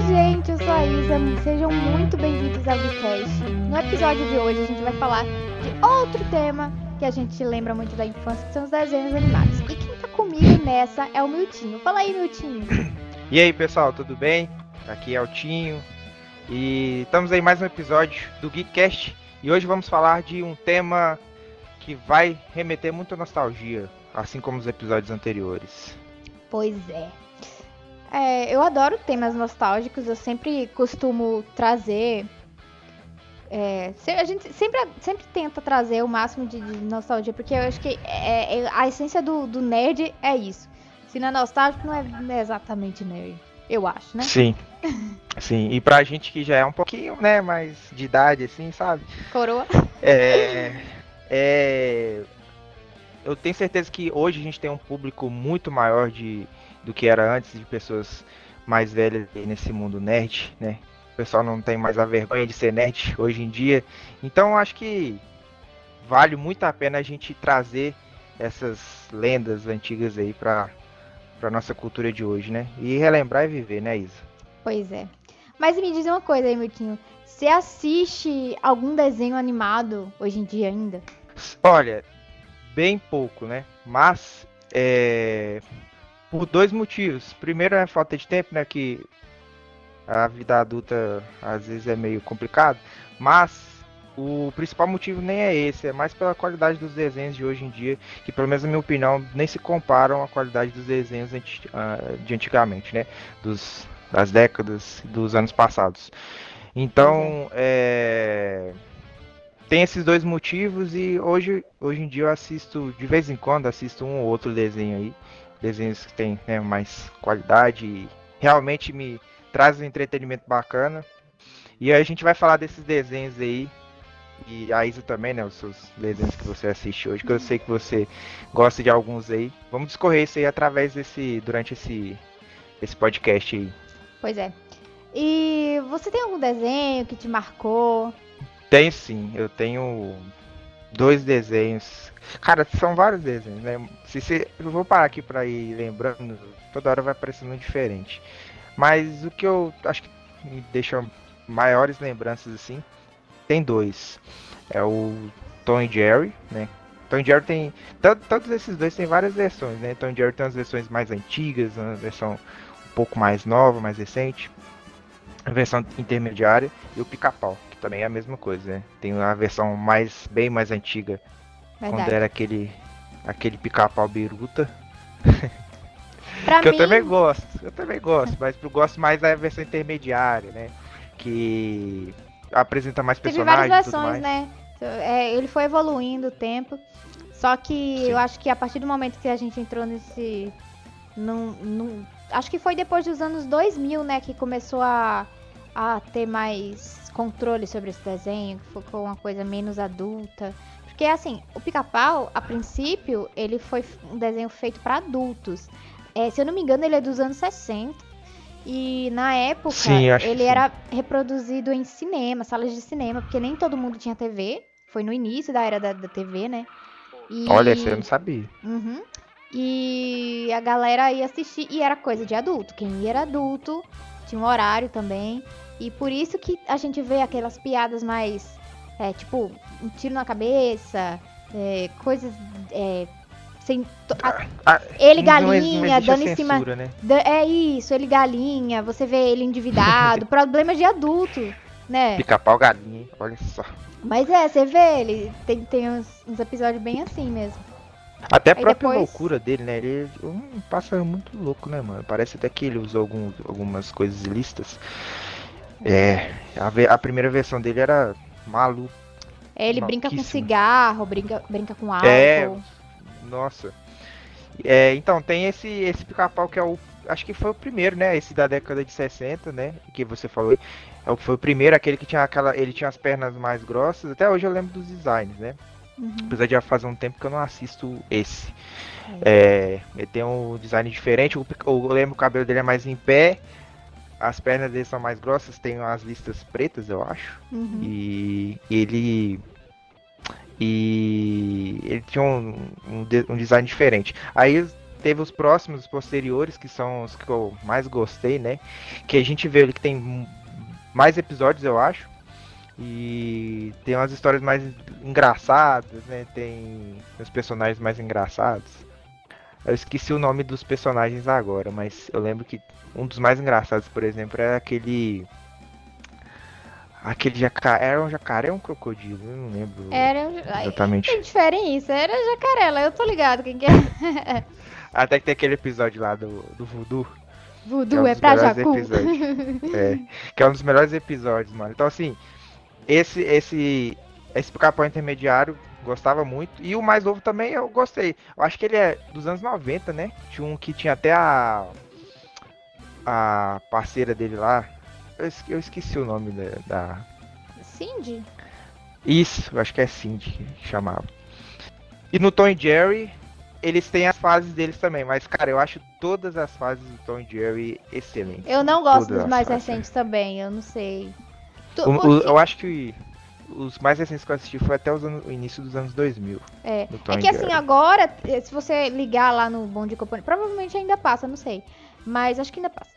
Oi, gente, eu sou a Isa. Sejam muito bem-vindos ao Vcast. No episódio de hoje, a gente vai falar de outro tema que a gente lembra muito da infância, que são os desenhos animados. E quem tá comigo nessa é o Miltinho. Fala aí, Miltinho. E aí, pessoal, tudo bem? Aqui é o Tinho. E estamos aí mais um episódio do Geekcast. E hoje vamos falar de um tema que vai remeter muito à nostalgia, assim como os episódios anteriores. Pois é. É, eu adoro temas nostálgicos, eu sempre costumo trazer. É, a gente sempre, sempre tenta trazer o máximo de, de nostalgia, porque eu acho que é, é, a essência do, do, nerd é isso. Se não é nostálgico, não é, não é exatamente nerd. Eu acho, né? Sim. Sim, e pra gente que já é um pouquinho, né, mais de idade, assim, sabe? Coroa. É. É. Eu tenho certeza que hoje a gente tem um público muito maior de do que era antes de pessoas mais velhas nesse mundo nerd, né? O pessoal não tem mais a vergonha de ser nerd hoje em dia. Então acho que vale muito a pena a gente trazer essas lendas antigas aí para para nossa cultura de hoje, né? E relembrar e viver, né, Isa? Pois é. Mas me diz uma coisa aí, Miltinho. Você assiste algum desenho animado hoje em dia ainda? Olha, bem pouco, né? Mas é, por dois motivos. Primeiro é falta de tempo, né? Que a vida adulta às vezes é meio complicado. Mas o principal motivo nem é esse, é mais pela qualidade dos desenhos de hoje em dia, que pelo menos na minha opinião nem se comparam à qualidade dos desenhos ah, de antigamente, né? Dos, das décadas, dos anos passados. Então, é... tem esses dois motivos e hoje, hoje em dia eu assisto, de vez em quando, assisto um ou outro desenho aí desenhos que tem né, mais qualidade e realmente me traz um entretenimento bacana. E aí a gente vai falar desses desenhos aí. E a Isa também, né? Os seus desenhos que você assiste hoje, que eu sei que você gosta de alguns aí. Vamos discorrer isso aí através desse. durante esse, esse podcast aí. Pois é. E você tem algum desenho que te marcou? Tem sim, eu tenho dois desenhos. Cara, são vários desenhos, né? Se, se eu vou parar aqui para ir lembrando, toda hora vai aparecendo um diferente. Mas o que eu acho que me deixa maiores lembranças assim, tem dois. É o Tom e Jerry, né? Tom e Jerry tem. Todos esses dois tem várias versões, né? Tom e Jerry tem as versões mais antigas, uma versão um pouco mais nova, mais recente. A versão intermediária e o pica-pau também é a mesma coisa, né? Tem a versão mais bem mais antiga, Verdade. quando era aquele aquele pica-pau biruta. que mim... eu também gosto, eu também gosto, mas eu gosto mais da versão intermediária, né? Que apresenta mais personagens. Teve várias versões, né? É, ele foi evoluindo o tempo. Só que Sim. eu acho que a partir do momento que a gente entrou nesse. Num, num, acho que foi depois dos anos 2000, né? Que começou a, a ter mais controle sobre esse desenho, que ficou uma coisa menos adulta. Porque assim, o pica-pau, a princípio, ele foi um desenho feito para adultos. É, se eu não me engano, ele é dos anos 60. E na época, sim, ele era reproduzido em cinema, salas de cinema, porque nem todo mundo tinha TV. Foi no início da era da, da TV, né? E... Olha, você não sabia. Uhum. E a galera ia assistir, e era coisa de adulto. Quem ia era adulto, tinha um horário também. E por isso que a gente vê aquelas piadas mais, é, tipo, um tiro na cabeça, é, coisas é, sem. A, ah, ele galinha, dando em cima. Né? É isso, ele galinha, você vê ele endividado, problemas de adulto, né? Pica-pau galinha, olha só. Mas é, você vê, ele tem, tem uns, uns episódios bem assim mesmo. Até a Aí própria depois... loucura dele, né? Ele um pássaro muito louco, né, mano? Parece até que ele usou algum, algumas coisas ilícitas. É, a, a primeira versão dele era maluco. É, ele brinca com cigarro, brinca, brinca com álcool. É, nossa. É, então, tem esse, esse pica-pau que é o. Acho que foi o primeiro, né? Esse da década de 60, né? Que você falou. É, foi o primeiro, aquele que tinha aquela. Ele tinha as pernas mais grossas. Até hoje eu lembro dos designs, né? Uhum. Apesar de já fazer um tempo que eu não assisto esse. É. É, ele tem um design diferente. Eu, eu lembro que o cabelo dele é mais em pé as pernas dele são mais grossas, tem as listas pretas, eu acho. Uhum. E ele. E ele tinha um, um, um, design diferente. Aí teve os próximos, os posteriores, que são os que eu mais gostei, né? Que a gente vê ali que tem mais episódios, eu acho. E tem umas histórias mais engraçadas, né? Tem os personagens mais engraçados. Eu esqueci o nome dos personagens agora, mas eu lembro que um dos mais engraçados, por exemplo, é aquele. Aquele jacaré. Era um jacaré ou um crocodilo? Eu não lembro. Era exatamente. Tem diferença. Era jacaré, eu tô ligado quem que é. Até que tem aquele episódio lá do, do Voodoo. Voodoo é, um é pra Jacu. é, que é um dos melhores episódios, mano. Então, assim, esse, esse, esse capão intermediário gostava muito. E o mais novo também eu gostei. Eu acho que ele é dos anos 90, né? Tinha um que tinha até a. A parceira dele lá. Eu esqueci o nome da. da... Cindy? Isso, eu acho que é Cindy que chamava. E no Tom e Jerry, eles têm as fases deles também, mas, cara, eu acho todas as fases do Tom e Jerry excelentes. Eu não gosto todas dos mais recentes também, eu não sei. Tu, o, o, eu acho que os mais recentes que eu assisti foi até anos, o início dos anos 2000. É, é que assim, agora, eh, se você ligar lá no Bom de Companhia, provavelmente ainda passa, não sei. Mas acho que ainda passa.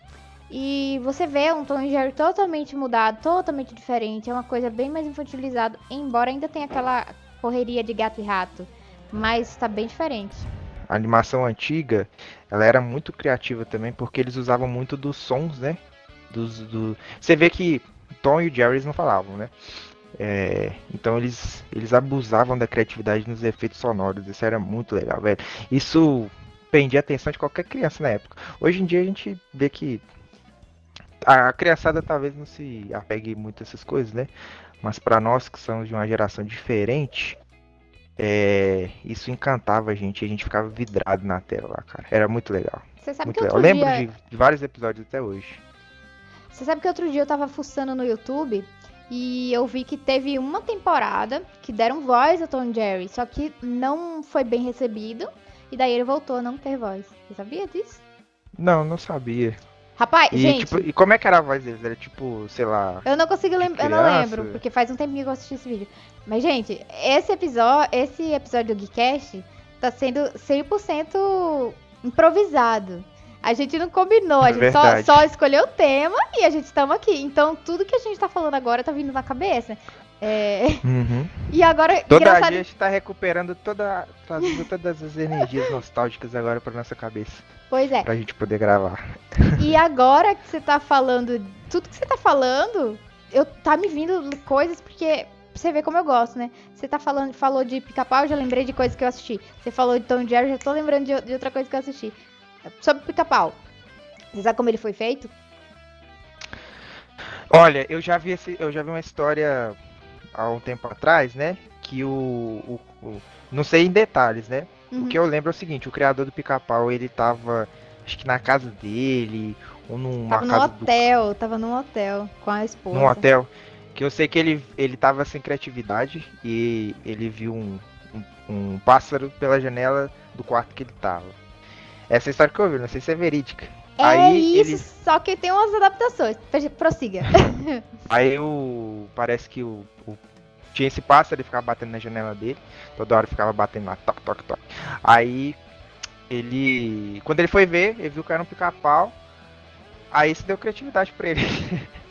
E você vê um Tom e Jerry totalmente mudado, totalmente diferente. É uma coisa bem mais infantilizada, embora ainda tenha aquela correria de gato e rato. Mas está bem diferente. A animação antiga, ela era muito criativa também, porque eles usavam muito dos sons, né? Dos, do... Você vê que Tom e o Jerry não falavam, né? É, então eles, eles abusavam da criatividade nos efeitos sonoros. Isso era muito legal, velho. Isso prendia a atenção de qualquer criança na época. Hoje em dia a gente vê que a criançada talvez não se apegue muito a essas coisas, né? Mas para nós que somos de uma geração diferente, é, isso encantava a gente. A gente ficava vidrado na tela lá, cara. Era muito legal. Você sabe muito que legal. Eu lembro dia... de vários episódios até hoje. Você sabe que outro dia eu tava fuçando no YouTube e eu vi que teve uma temporada que deram voz a Tom Jerry, só que não foi bem recebido. E daí ele voltou a não ter voz. Você sabia disso? Não, não sabia. Rapaz, e, gente. Tipo, e como é que era a voz deles? Era tipo, sei lá. Eu não consigo lembrar. Eu não lembro, porque faz um tempinho que eu assisti esse vídeo. Mas, gente, esse episódio, esse episódio do Geekcast tá sendo 100% improvisado. A gente não combinou, a é gente só, só, escolheu o tema e a gente estamos aqui. Então, tudo que a gente tá falando agora tá vindo na cabeça. É... Uhum. E agora. Toda engraçado... a gente tá recuperando toda, trazendo todas as energias nostálgicas agora pra nossa cabeça. Pois é. Pra gente poder gravar. E agora que você tá falando, tudo que você tá falando, eu tá me vindo coisas porque você vê como eu gosto, né? Você tá falando, falou de pica-pau, eu já lembrei de coisas que eu assisti. Você falou de Tom Jerry, já tô lembrando de, de outra coisa que eu assisti. Sobre pica-pau. Você sabe como ele foi feito? Olha, eu já vi esse, eu já vi uma história há um tempo atrás, né? Que o, o, o não sei em detalhes, né? Uhum. O que eu lembro é o seguinte, o criador do pica-pau, ele tava acho que na casa dele ou numa tava casa no hotel, do... tava num hotel com a esposa. Num hotel. Que eu sei que ele ele tava sem criatividade e ele viu um, um, um pássaro pela janela do quarto que ele tava. Essa é a história que eu vi, não sei se é verídica. É aí isso, ele... só que tem umas adaptações. Prossiga. aí o. Parece que o, o, Tinha esse pássaro, ele ficava batendo na janela dele. Toda hora ficava batendo lá, toque, toque, toque. Aí ele. Quando ele foi ver, ele viu que era um pica-pau. Aí isso deu criatividade pra ele.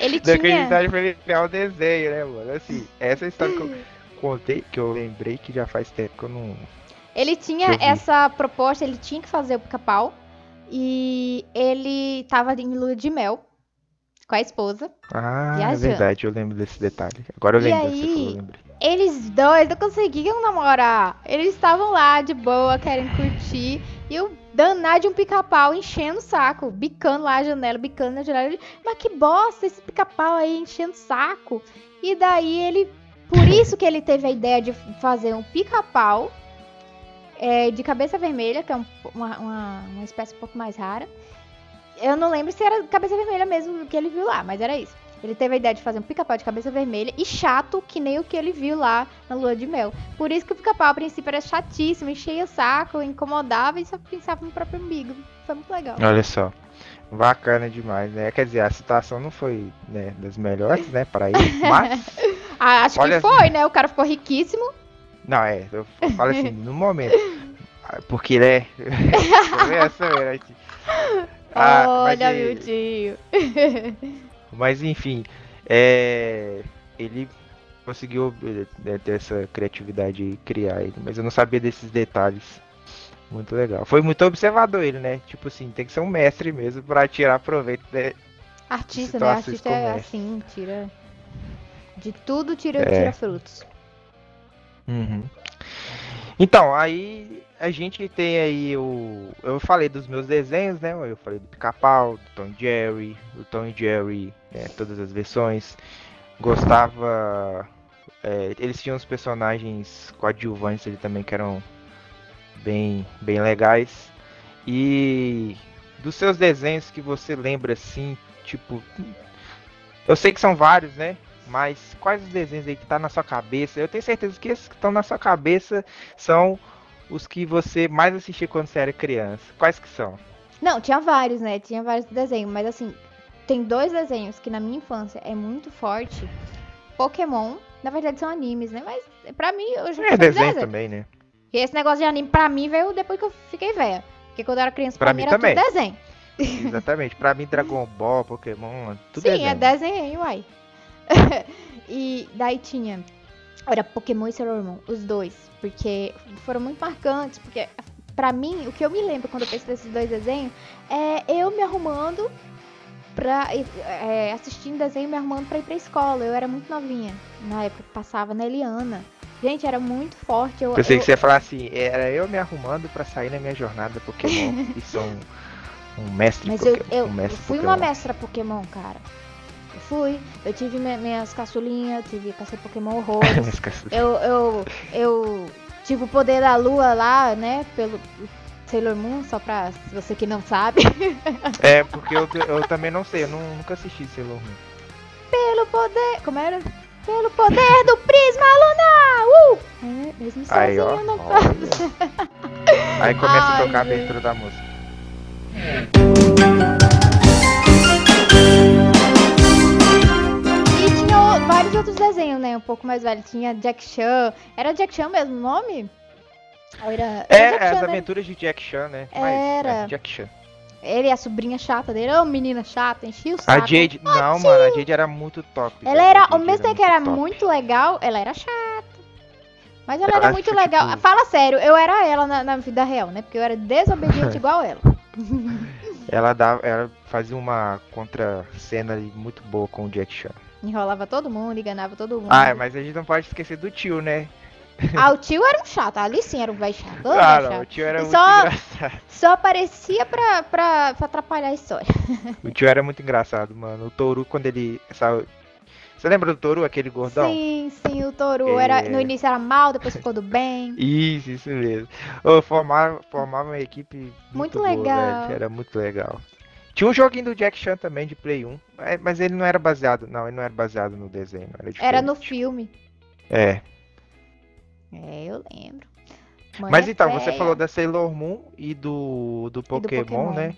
Ele deu tinha. criatividade pra ele criar o um desenho, né, mano? Assim, essa é a história que eu contei, que eu lembrei que já faz tempo que eu não ele tinha essa proposta, ele tinha que fazer o pica-pau. E ele tava em lua de mel com a esposa. Ah, viajando. é verdade, eu lembro desse detalhe. Agora eu e lembro, aí, você falou, lembrei. Eles dois não conseguiam namorar. Eles estavam lá de boa, querendo curtir. E o danado de um pica-pau enchendo o saco, bicando lá a janela, bicando na janela. Mas que bosta esse pica-pau aí enchendo o saco. E daí ele. Por isso que ele teve a ideia de fazer um pica-pau é, de cabeça vermelha, que é um, uma, uma, uma, espécie um pouco mais rara. Eu não lembro se era cabeça vermelha mesmo que ele viu lá, mas era isso. Ele teve a ideia de fazer um pica-pau de cabeça vermelha e chato, que nem o que ele viu lá na lua de mel. Por isso que o pica-pau, a princípio, era chatíssimo, enchia o saco, incomodava e só pensava no próprio umbigo. Foi muito legal. Olha só. Bacana demais, né? Quer dizer, a situação não foi né, das melhores, né, para ele, mas. Ah, acho Olha... que foi, né? O cara ficou riquíssimo não, é, eu falo assim, no momento. Porque ele é. Essa, é ah, Olha, mas, meu tio. mas enfim, é... ele conseguiu né, ter essa criatividade e criar ele, mas eu não sabia desses detalhes. Muito legal. Foi muito observador ele, né? Tipo assim, tem que ser um mestre mesmo para tirar proveito de Artista, né? Artista é assim, tira. De tudo tira, é. tira frutos. Uhum. Então, aí a gente tem aí o. Eu falei dos meus desenhos, né? Eu falei do Pica-Pau, do Tom Jerry, do Tom Jerry, é, todas as versões. Gostava. É, eles tinham os personagens coadjuvantes ali também que eram bem, bem legais. E dos seus desenhos que você lembra assim, tipo. Eu sei que são vários, né? Mas quais os desenhos aí que tá na sua cabeça? Eu tenho certeza que esses que estão na sua cabeça são os que você mais assistia quando você era criança. Quais que são? Não, tinha vários, né? Tinha vários desenhos, mas assim, tem dois desenhos que na minha infância é muito forte. Pokémon, na verdade são animes, né? Mas pra mim eu já É desenho, desenho também, né? E esse negócio de anime pra mim veio depois que eu fiquei velha. Porque quando eu era criança, pra, pra mim, era também. tudo desenho. Exatamente. Pra mim, Dragon Ball, Pokémon, tudo Sim, desenho. é desenho, uai. e daí tinha. Era Pokémon e Sailor Moon, os dois. Porque foram muito marcantes. Porque, pra mim, o que eu me lembro quando eu penso desses dois desenhos é eu me arrumando pra. É, assistindo desenho me arrumando pra ir pra escola. Eu era muito novinha. Na época passava na Eliana. Gente, era muito forte. Eu, Pensei eu... que você ia falar assim, era eu me arrumando para sair na minha jornada Pokémon e sou um, um mestre Mas Pokémon. Eu, eu, um eu fui Pokémon. uma mestra Pokémon, cara. Eu fui, eu tive minhas caçulinhas, tive caça Pokémon horrores. eu, eu, eu tive o poder da lua lá, né, pelo Sailor Moon, só pra você que não sabe. é, porque eu, eu também não sei, eu não, nunca assisti Sailor Moon. Pelo poder. Como era? Pelo poder do prisma lunar! Uh! É, mesmo sozinho Aí, ó, não faço. Aí começa Ai, a tocar a abertura da música. Outros desenhos, né? Um pouco mais velho. Tinha Jack Chan. Era Jack Chan mesmo o nome? Era, era é, as Chan, né? aventuras né? de Jack Chan, né? Mas, era. É, Jack Chan. Ele e a sobrinha chata dele, ô oh, menina chata, enchia o saco. A Jade, oh, não, tio. mano, a Jade era muito top. Ela era, ao mesmo tempo que era top. muito legal, ela era chata. Mas ela, ela era muito legal. Tipo... Fala sério, eu era ela na, na, vida real, né? Porque eu era desobediente igual ela. ela, dava, ela fazia uma contra-cena muito boa com o Jack Chan. Enrolava todo mundo, enganava todo mundo. Ah, mas a gente não pode esquecer do tio, né? Ah, o tio era um chato, ali sim era um velho chato. Ah, não, o tio era muito só, engraçado. Só aparecia pra, pra, pra, atrapalhar a história. O tio era muito engraçado, mano. O Toru, quando ele. Essa... Você lembra do Toru, aquele gordão? Sim, sim, o Toru. É... Era, no início era mal, depois ficou do bem. isso, isso mesmo. Oh, formava, formava uma equipe muito, muito boa, legal. Velho. Era muito legal. Tinha um joguinho do Jack Chan também de Play 1, mas ele não era baseado, não, ele não era baseado no desenho, era, era no filme. É, é, eu lembro. Mãe Mas é então, você falou da Sailor Moon e do, do, Pokémon, do Pokémon. né?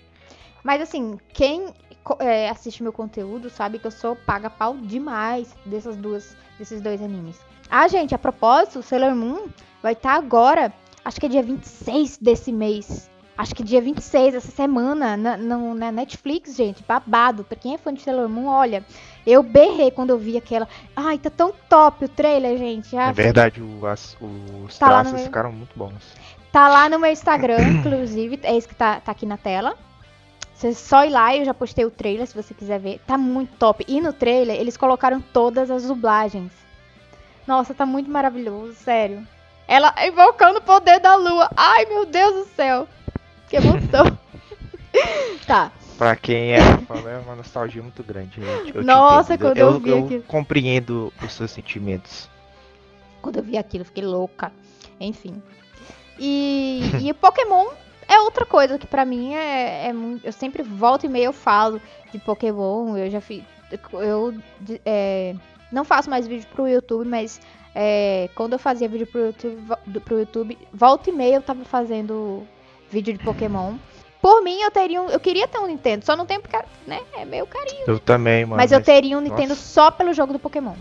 Mas assim, quem é, assiste meu conteúdo sabe que eu sou paga pau demais dessas duas, desses dois animes. Ah, gente, a propósito, Sailor Moon vai estar tá agora, acho que é dia 26 desse mês. Acho que dia 26, essa semana, na, na, Netflix, gente, babado. Pra quem é fã de Sailor Moon, olha, eu berrei quando eu vi aquela. Ai, tá tão top o trailer, gente. é verdade, o, as, os tá traços meu... ficaram muito bons. Tá lá no meu Instagram, inclusive, é esse que tá, tá aqui na tela. Você só ir lá, eu já postei o trailer, se você quiser ver. Tá muito top. E no trailer, eles colocaram todas as dublagens. Nossa, tá muito maravilhoso, sério. Ela invocando o poder da lua. Ai, meu Deus do céu. Que emoção. tá. Pra quem é fã, é uma nostalgia muito grande, gente. Eu Nossa, quando eu, eu vi eu aquilo. compreendo os seus sentimentos. Quando eu vi aquilo, eu fiquei louca. Enfim. E, e Pokémon é outra coisa que pra mim é, é. Eu sempre volto e meio eu falo de Pokémon. Eu já fiz. Eu é, não faço mais vídeo pro YouTube, mas é, quando eu fazia vídeo pro YouTube, pro YouTube, volta e meia eu tava fazendo vídeo de Pokémon. Por mim, eu teria um, eu queria ter um Nintendo, só não tenho porque, né, é meio carinho. Eu também, mano. Mas, mas eu teria um Nintendo só pelo jogo do Pokémon.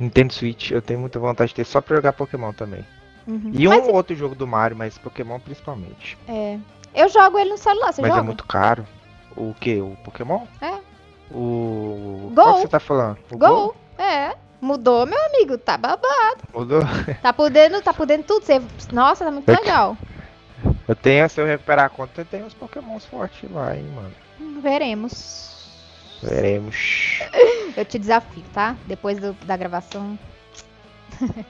Nintendo Switch, eu tenho muita vontade de ter só pra jogar Pokémon também. Uhum. E um Mas- ou outro jogo do Mario, mas Pokémon principalmente. É. Eu jogo ele no celular, você mas joga? é muito caro. O que? O Pokémon? É. O. Gol. Qual que você tá falando? O Gol. É. Mudou, meu amigo. Tá babado. Mudou? Tá podendo, tá podendo tudo. Você... Nossa, tá muito É legal. Eu tenho, se eu recuperar a conta, eu tenho uns Pokémons fortes lá, hein, mano. Veremos. Veremos. Eu te desafio, tá? Depois do- da gravação.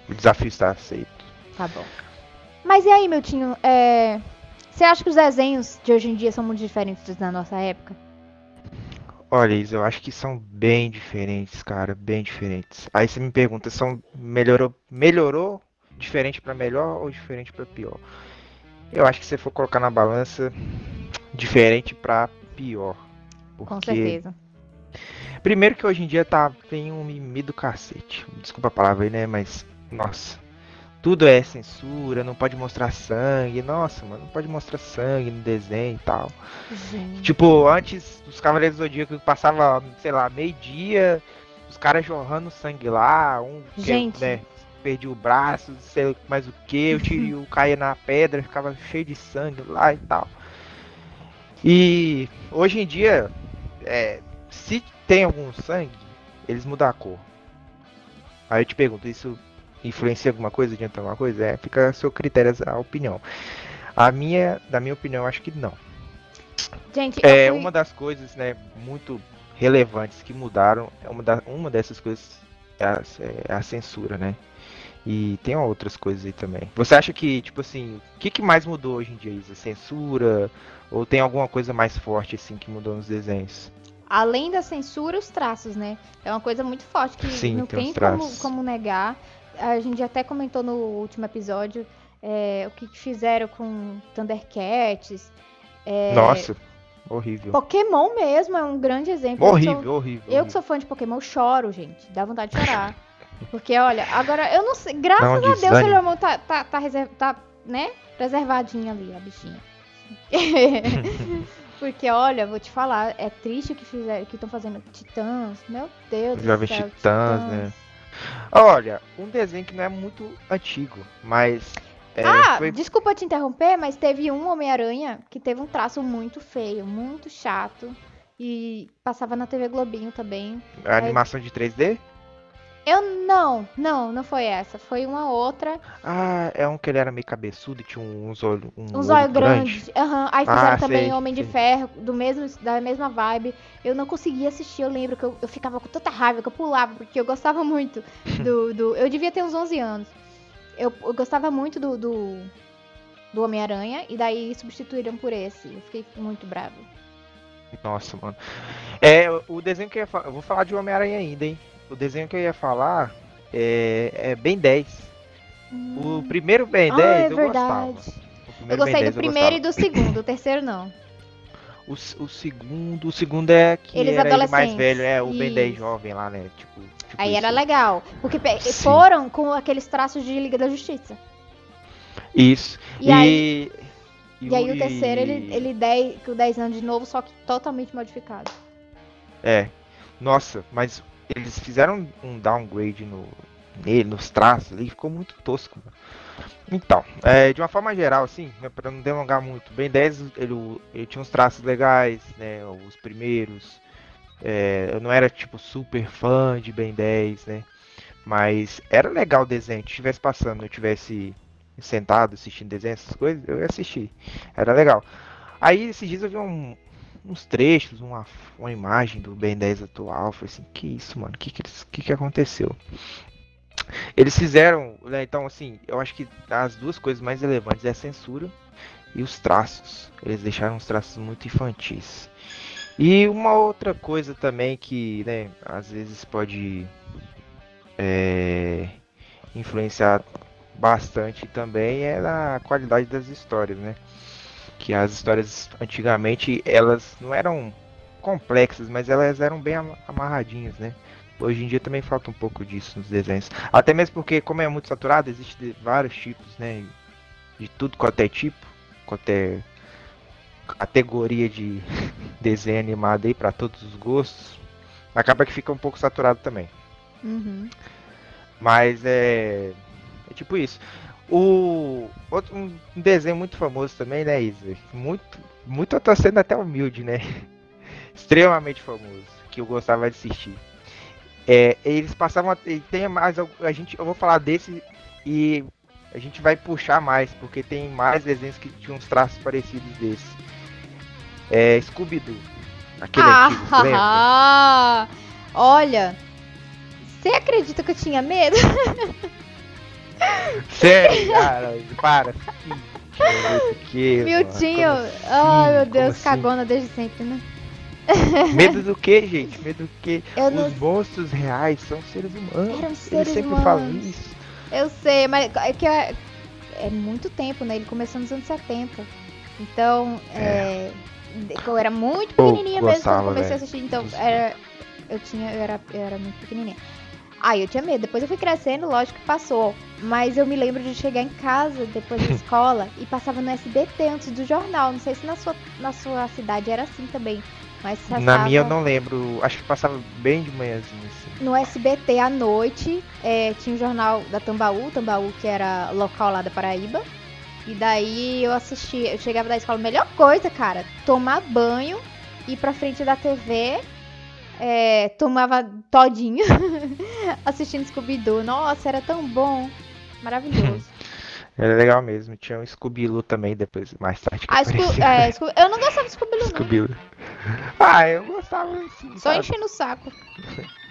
O desafio está aceito. Tá bom. Mas e aí, meu tinho? É... Você acha que os desenhos de hoje em dia são muito diferentes dos da nossa época? Olha, Isa, eu acho que são bem diferentes, cara, bem diferentes. Aí você me pergunta, são melhorou, melhorou diferente pra melhor ou diferente pra pior? Eu acho que se você for colocar na balança, diferente pra pior. Com Porque certeza. primeiro que hoje em dia tá tem um mimimi do cacete. Desculpa a palavra aí, né, mas nossa, tudo é censura, não pode mostrar sangue. Nossa, mano, não pode mostrar sangue no desenho e tal. Gente. Tipo, antes dos Cavaleiros do Zodíaco passava, sei lá, meio-dia, os caras jorrando sangue lá, um que, Gente. né, perdia o braço, sei mais o que, o Tiryu caía na pedra, ficava cheio de sangue lá e tal. E hoje em dia, é, se tem algum sangue, eles mudam a cor. Aí eu te pergunto, isso influencia alguma coisa, adianta alguma coisa? É, fica a seu critério a opinião. A minha, da minha opinião, eu acho que não. Gente, É eu fui... uma das coisas, né, muito relevantes que mudaram. É uma, da, uma dessas coisas é a, é a censura, né? E tem outras coisas aí também. Você acha que, tipo assim, o que, que mais mudou hoje em dia, Isa? Censura? Ou tem alguma coisa mais forte, assim, que mudou nos desenhos? Além da censura, os traços, né? É uma coisa muito forte que Sim, não tem tem como, como negar. A gente até comentou no último episódio é, o que que fizeram com Thundercats. é, Nossa, horrível. Pokémon mesmo é um grande exemplo. Eu sou- Horrível, horrível. Eu que horrível. sou fã de Pokémon, choro, gente. Dá vontade de chorar. Porque, olha, agora eu não sei. Graças um a Deus, o desânimo. Sailor Moon tá, tá, tá, reserv- tá, né? Preservadinha ali, a bichinha. Porque, olha, vou te falar, é triste o que fizeram, que estão fazendo Titãs. Meu Deus do Jovens céu, Titãs, né? Olha, um desenho que não é muito antigo, mas. é, ah, foi desculpa te interromper, mas teve um Homem-Aranha que teve um traço muito feio, muito chato. E passava na TV Globinho também. a animação de 3D? Eu não, não, não foi essa. Foi uma outra. Ah, é um que ele era meio cabeçudo e tinha uns olhos. Um Um olho zóio grande. Aham. Aí fizeram Ah, também sei, Homem de sei. Ferro, do mesmo, da mesma vibe. Eu não conseguia assistir, eu lembro que eu, eu ficava com tanta raiva que eu pulava, porque eu gostava muito do. do eu devia ter uns 11 anos. Eu, eu gostava muito do, do, do Homem-Aranha, e daí substituíram por esse. Eu fiquei muito brava. Nossa, mano. É, o desenho que eu ia falar. Eu vou falar de Homem-Aranha ainda, hein? O desenho que eu ia falar é, é Ben 10. O primeiro Ben ah, 10 é eu verdade. gostava. Eu gostei do 10 eu primeiro e do segundo, o terceiro não. O, o segundo. O segundo é que Eles era ele mais velho, é o Ben 10 Isso. jovem lá, né? Tipo. tipo Aí era isso. legal. Porque Sim. foram com aqueles traços de Liga da Justiça. Isso. E aí- E aí o e- terceiro, ele, ele 10, com 10 anos de novo, só que totalmente modificado. É. Nossa, mas eles fizeram um downgrade no, nele, nos traços ali, ficou muito tosco. mano. Então, é, de uma forma geral, assim, né, para não delongar muito, Ben 10 ele, ele tinha uns traços legais, né? Os primeiros. É, eu não era tipo super fã de Ben 10, né? Mas era legal o desenho. Se estivesse passando, eu tivesse sentado assistindo desenho, essas coisas, eu ia assistir. Era legal. Aí esses dias eu vi um- uns trechos, uma, uma imagem do Ben 10 atual. Falei assim, que isso, mano? Que que, que que aconteceu? Eles fizeram, né, então assim, eu acho que as duas coisas mais relevantes é a censura e os traços. Eles deixaram os traços muito infantis. E uma outra coisa também que, né, às vezes pode é, influenciar bastante também é a qualidade das histórias, né? Que as histórias antigamente elas não eram complexas, mas elas eram bem ama- amarradinhas, né? Hoje em dia também falta um pouco disso nos desenhos. Até mesmo porque, como é muito saturado, existe de- vários tipos, né? De tudo quanto é tipo, quanto é categoria de desenho animado aí para todos os gostos. Acaba que fica um pouco saturado também. Uhum. Mas é. É tipo isso. O outro um desenho muito famoso também, né, Isa? Muito, muito eu tô sendo até humilde, né? Extremamente famoso, que eu gostava de assistir. É, eles passavam. Tem mais. A gente, eu vou falar desse e a gente vai puxar mais, porque tem mais desenhos que tinham uns traços parecidos desse. É Scooby-Doo. Aquele ah, antigo, lembra? Olha, você acredita que eu tinha medo? Sério, cara, para. Que, Miltinho, ai oh, meu Deus, assim? cagona desde sempre, né? Medo do que, gente? Medo do que? Os não... monstros reais são seres humanos. Eram seres Eles sempre humanos. falam isso. Eu sei, mas é que é, é, muito tempo, né? Ele começou nos anos 70. Então, é. é eu era muito pequenininha mesmo quando comecei véio. a assistir. Então, era, eu tinha, eu era, eu era muito pequenininha. Aí eu tinha medo. Depois eu fui crescendo, lógico que passou. Mas eu me lembro de chegar em casa depois da escola e passava no SBT antes do jornal. Não sei se na sua, na sua cidade era assim também. Mas passava... Na minha eu não lembro. Acho que passava bem de manhãzinho. Assim. No SBT à noite é, tinha o jornal da Tambaú, Tambaú que era local lá da Paraíba. E daí eu assistia, eu chegava da escola, melhor coisa, cara, tomar banho, ir pra frente da TV é, tomava todinho assistindo Scooby-Doo. Nossa, era tão bom. Maravilhoso. Era legal mesmo. Tinha um Scooby-Doo também depois, mais tarde. Ah, Sco é, Sco eu não gostava de Scooby-Doo. Scooby ah, eu gostava assim. Só enchendo o saco.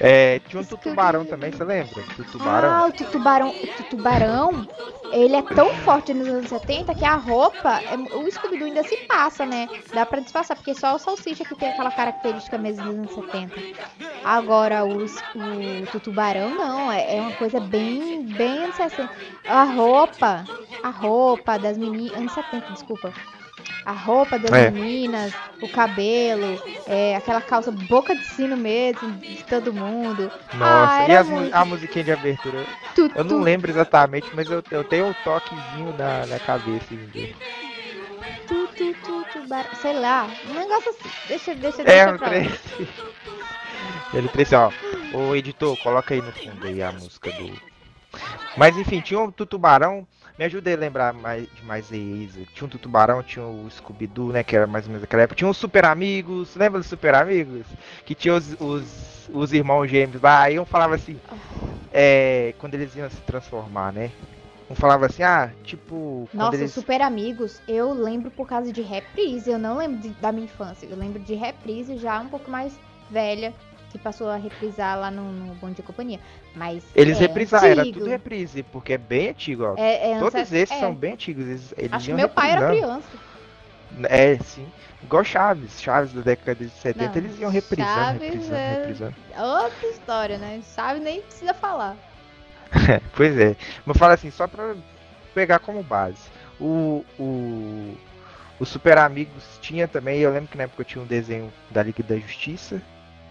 É, tinha um tutubarão também, você lembra? Tutubarão. Ah, o tutubarão. O tutubarão, ele é tão forte nos anos 70 que a roupa, é, o Scooby-Doo ainda se passa, né? Dá pra disfarçar, porque só o Salsicha que tem aquela característica mesmo dos anos 70. Agora, os, o tutubarão não, é, é uma coisa bem, bem anos 60. A roupa, a roupa das meninas, anos 70, desculpa a roupa das é. meninas, o cabelo, é, aquela calça boca de sino mesmo, de todo mundo. Nossa, ah, e as, muito... a musiquinha de abertura? Tu, eu não lembro exatamente, mas eu, eu tenho um toquezinho na, na cabeça. Tu, tu, tu, tu, bar... sei lá, um negócio assim. Deixa, deixa, deixa é, pra lá. Ele trouxe, ó. O editor, coloca aí no fundo aí a música do. Mas enfim, tinha um tubarão me ajuda a lembrar mais, de mais Eisa. Tinha um Tubarão, tinha o Scooby-Doo, né? Que era mais ou menos aquela época. Tinha os Super Amigos, lembra dos Super Amigos? Que tinha os, os, os irmãos gêmeos lá. Aí um falava assim, é, quando eles iam se transformar, né? Um falava assim, ah, tipo. Nossa, eles... Super Amigos, eu lembro por causa de reprise. Eu não lembro de, da minha infância. Eu lembro de reprise já um pouco mais velha que passou a reprisar lá no, no Bom de Companhia. Mas. Eles é reprisaram, era tudo reprise, porque é bem antigo, ó. É, é, Todos esses é. são bem antigos. Eles, eles Acho que meu pai era criança. É, sim. Igual Chaves, Chaves da década de 70, Não, eles iam reprisando, Chaves reprisando, é reprisando. Outra história, né? Chaves nem precisa falar. pois é. Mas fala assim, só pra pegar como base. O, o, o Super Amigos tinha também, eu lembro que na época eu tinha um desenho da Liga da Justiça,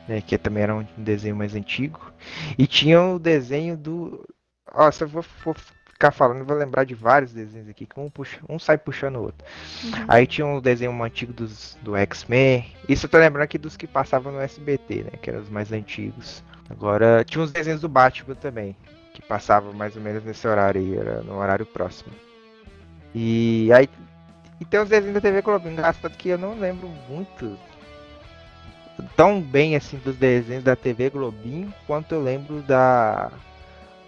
né, que também era um desenho mais antigo. E tinha o desenho do. Ó, se eu vou, vou ficar falando, vou lembrar de vários desenhos aqui, que um, puxa, um sai puxando o outro. Uhum. Aí tinha um desenho antigo dos, do X-Men. Isso eu tô lembrando aqui dos que passavam no SBT, né? Que eram os mais antigos. Agora, tinha uns desenhos do Batman também, que passavam mais ou menos nesse horário aí, era no horário próximo. E aí. E tem os desenhos da TV Globo, engraçado que eu não lembro muito tão bem assim dos desenhos da TV Globinho quanto eu lembro da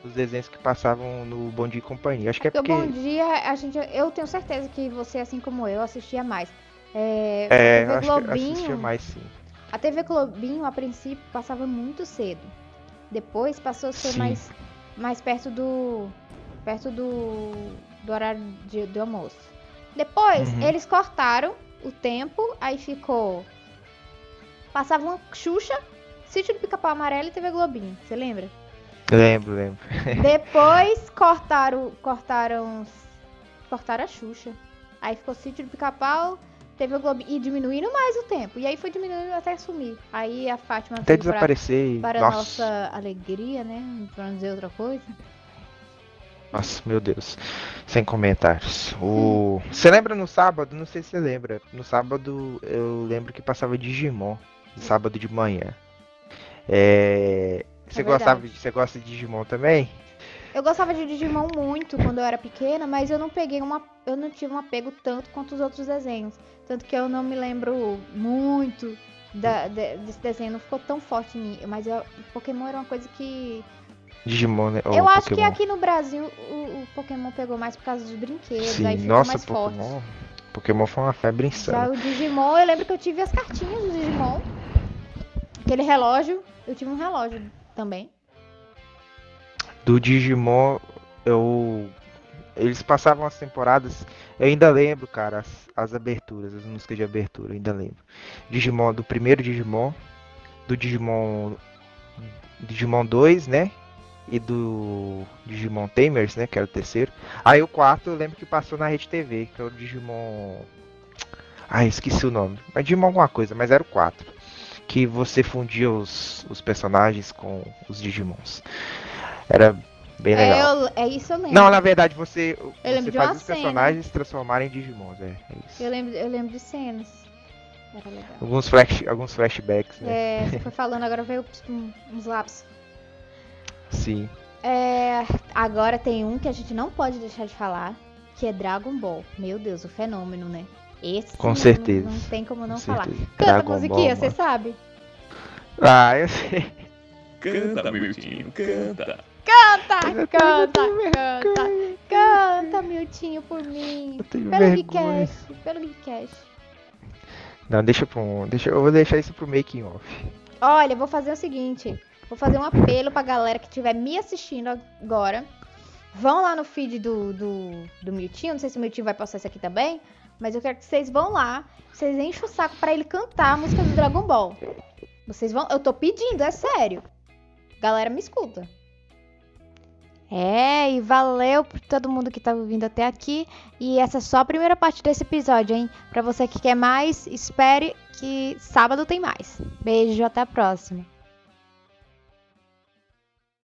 dos desenhos que passavam no Bom Dia e Companhia. Acho que é porque... Bom Dia, a gente, eu tenho certeza que você, assim como eu, assistia mais. É, é a TV Globinho, assistia mais, sim. A TV Globinho, a princípio, passava muito cedo. Depois passou a ser mais, mais perto do perto do, do horário de, do almoço. Depois, uhum. eles cortaram o tempo, aí ficou Passava uma Xuxa, Sítio do Pica-Pau Amarelo e TV Globinho. Você lembra? Lembro, lembro. Depois cortaram, cortaram, cortaram a Xuxa. Aí ficou Sítio do Pica-Pau, TV Globinho e diminuindo mais o tempo. E aí foi diminuindo até sumir. Aí a Fátima até desaparecer. Para, para nossa alegria, né? Pra não dizer outra coisa. Nossa, meu Deus. Sem comentários. O... Você lembra no sábado? Não sei se você lembra. No sábado eu lembro que passava Digimon sábado de manhã. É... Você, é gostava, você gosta de Digimon também? Eu gostava de Digimon muito quando eu era pequena, mas eu não peguei uma. Eu não tive um apego tanto quanto os outros desenhos. Tanto que eu não me lembro muito da, de, desse desenho, não ficou tão forte em mim. Mas eu, Pokémon era uma coisa que. Digimon, né? eu acho Pokémon. que aqui no Brasil o, o, Pokémon pegou mais por causa dos brinquedos, Sim, aí ficou nossa, mais Pokémon, forte. Pokémon foi uma febre insana. Já o Digimon, eu lembro que eu tive as cartinhas do Digimon. Aquele relógio, eu tive um relógio também. Do Digimon, eu. Eles passavam as temporadas. Eu ainda lembro, cara, as, as aberturas, as músicas de abertura, eu ainda lembro. Digimon, do primeiro Digimon, do Digimon. Digimon 2, né? E do Digimon Tamers, né? Que era o terceiro. Aí o quarto eu lembro que passou na Rede TV, que é o Digimon. Ah, esqueci o nome. Mas Digimon alguma coisa, mas era o 4 que você fundia os, os personagens com os Digimons. Era bem legal. É, eu, é isso eu lembro. Não, na verdade você, eu você faz os personagens se transformarem em Digimons, é, é, isso. Eu lembro, eu lembro de cenas. Era legal. Alguns, flash, alguns flashbacks, né? É, você foi falando, agora veio uns lápis. Sim. É, agora tem um que a gente não pode deixar de falar, que é Dragon Ball. Meu Deus, o fenômeno, né? Esse Com certeza. Não, não, tem como não Com falar. certeza. Canta Dragon a musiquinha, Ball, você sabe? Ah, eu sei. Canta, Miltinho, canta. Canta, canta, canta, canta, Miltinho, por mim. Pelo vergonha. Geekcast, pelo Geekcast. Não, deixa pra um, deixa, eu vou deixar isso pro making off. Olha, eu vou fazer o seguinte. Vou fazer um apelo pra galera que estiver me assistindo agora. Vão lá no feed do, do, do Miltinho. Não sei se o Miltinho vai postar isso aqui também. Mas eu quero que vocês vão lá. Vocês enchem o saco pra ele cantar a música do Dragon Ball. Vocês vão. Eu tô pedindo, é sério. Galera, me escuta. É, e valeu por todo mundo que tá ouvindo até aqui. E essa é só a primeira parte desse episódio, hein? Pra você que quer mais, espere que sábado tem mais. Beijo, até a próxima.